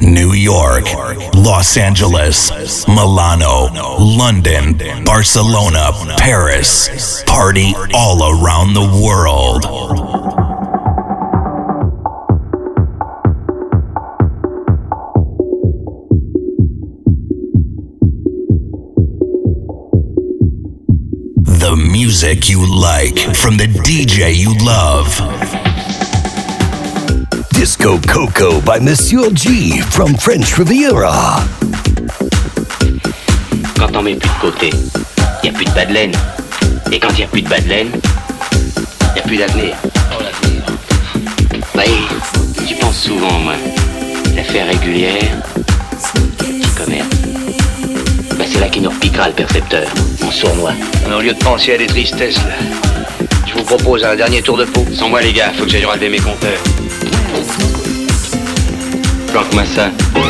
New York, Los Angeles, Milano, London, Barcelona, Paris. Party all around the world. The music you like from the DJ you love. Disco Coco by Monsieur G from French Riviera. Quand on met plus de côté, il n'y a plus de bas de laine. Et quand il n'y a plus de bas de laine, il n'y a plus d'avenir. Bah, tu penses souvent, moi. L'affaire régulière, petit commerce. Bah, c'est là qu'il nous repiquera le percepteur, en sournois. Au lieu de penser à des tristesses, là, je vous propose un dernier tour de peau. Sans moi, les gars, faut que j'aille relever mes compteurs. Planque-moi ça. Lullabies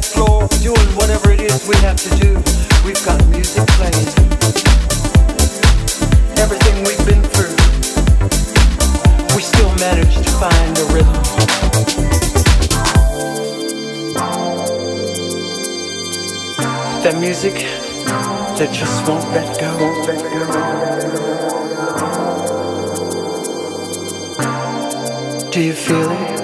that doing whatever it is we have to do. We've got music playing. Everything we've been through, we still manage to find a rhythm. Music that just won't let go. Do you feel it?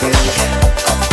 of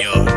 Yo.